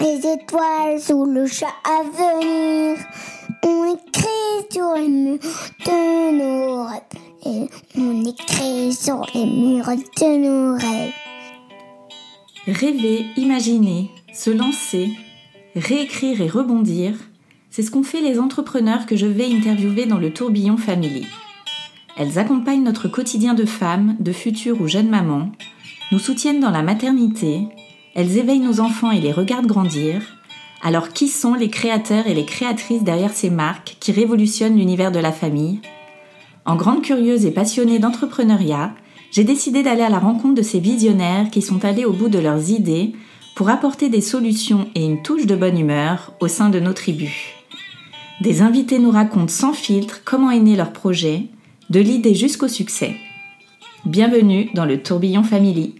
Les étoiles sous le chat à venir. On écrit sur les murs de nos rêves. On écrit sur les murs de nos rêves. Rêver, imaginer, se lancer, réécrire et rebondir, c'est ce qu'ont fait les entrepreneurs que je vais interviewer dans le tourbillon Family. Elles accompagnent notre quotidien de femmes, de futures ou jeunes mamans, nous soutiennent dans la maternité, elles éveillent nos enfants et les regardent grandir. Alors qui sont les créateurs et les créatrices derrière ces marques qui révolutionnent l'univers de la famille? En grande curieuse et passionnée d'entrepreneuriat, j'ai décidé d'aller à la rencontre de ces visionnaires qui sont allés au bout de leurs idées pour apporter des solutions et une touche de bonne humeur au sein de nos tribus. Des invités nous racontent sans filtre comment est né leur projet, de l'idée jusqu'au succès. Bienvenue dans le tourbillon Family.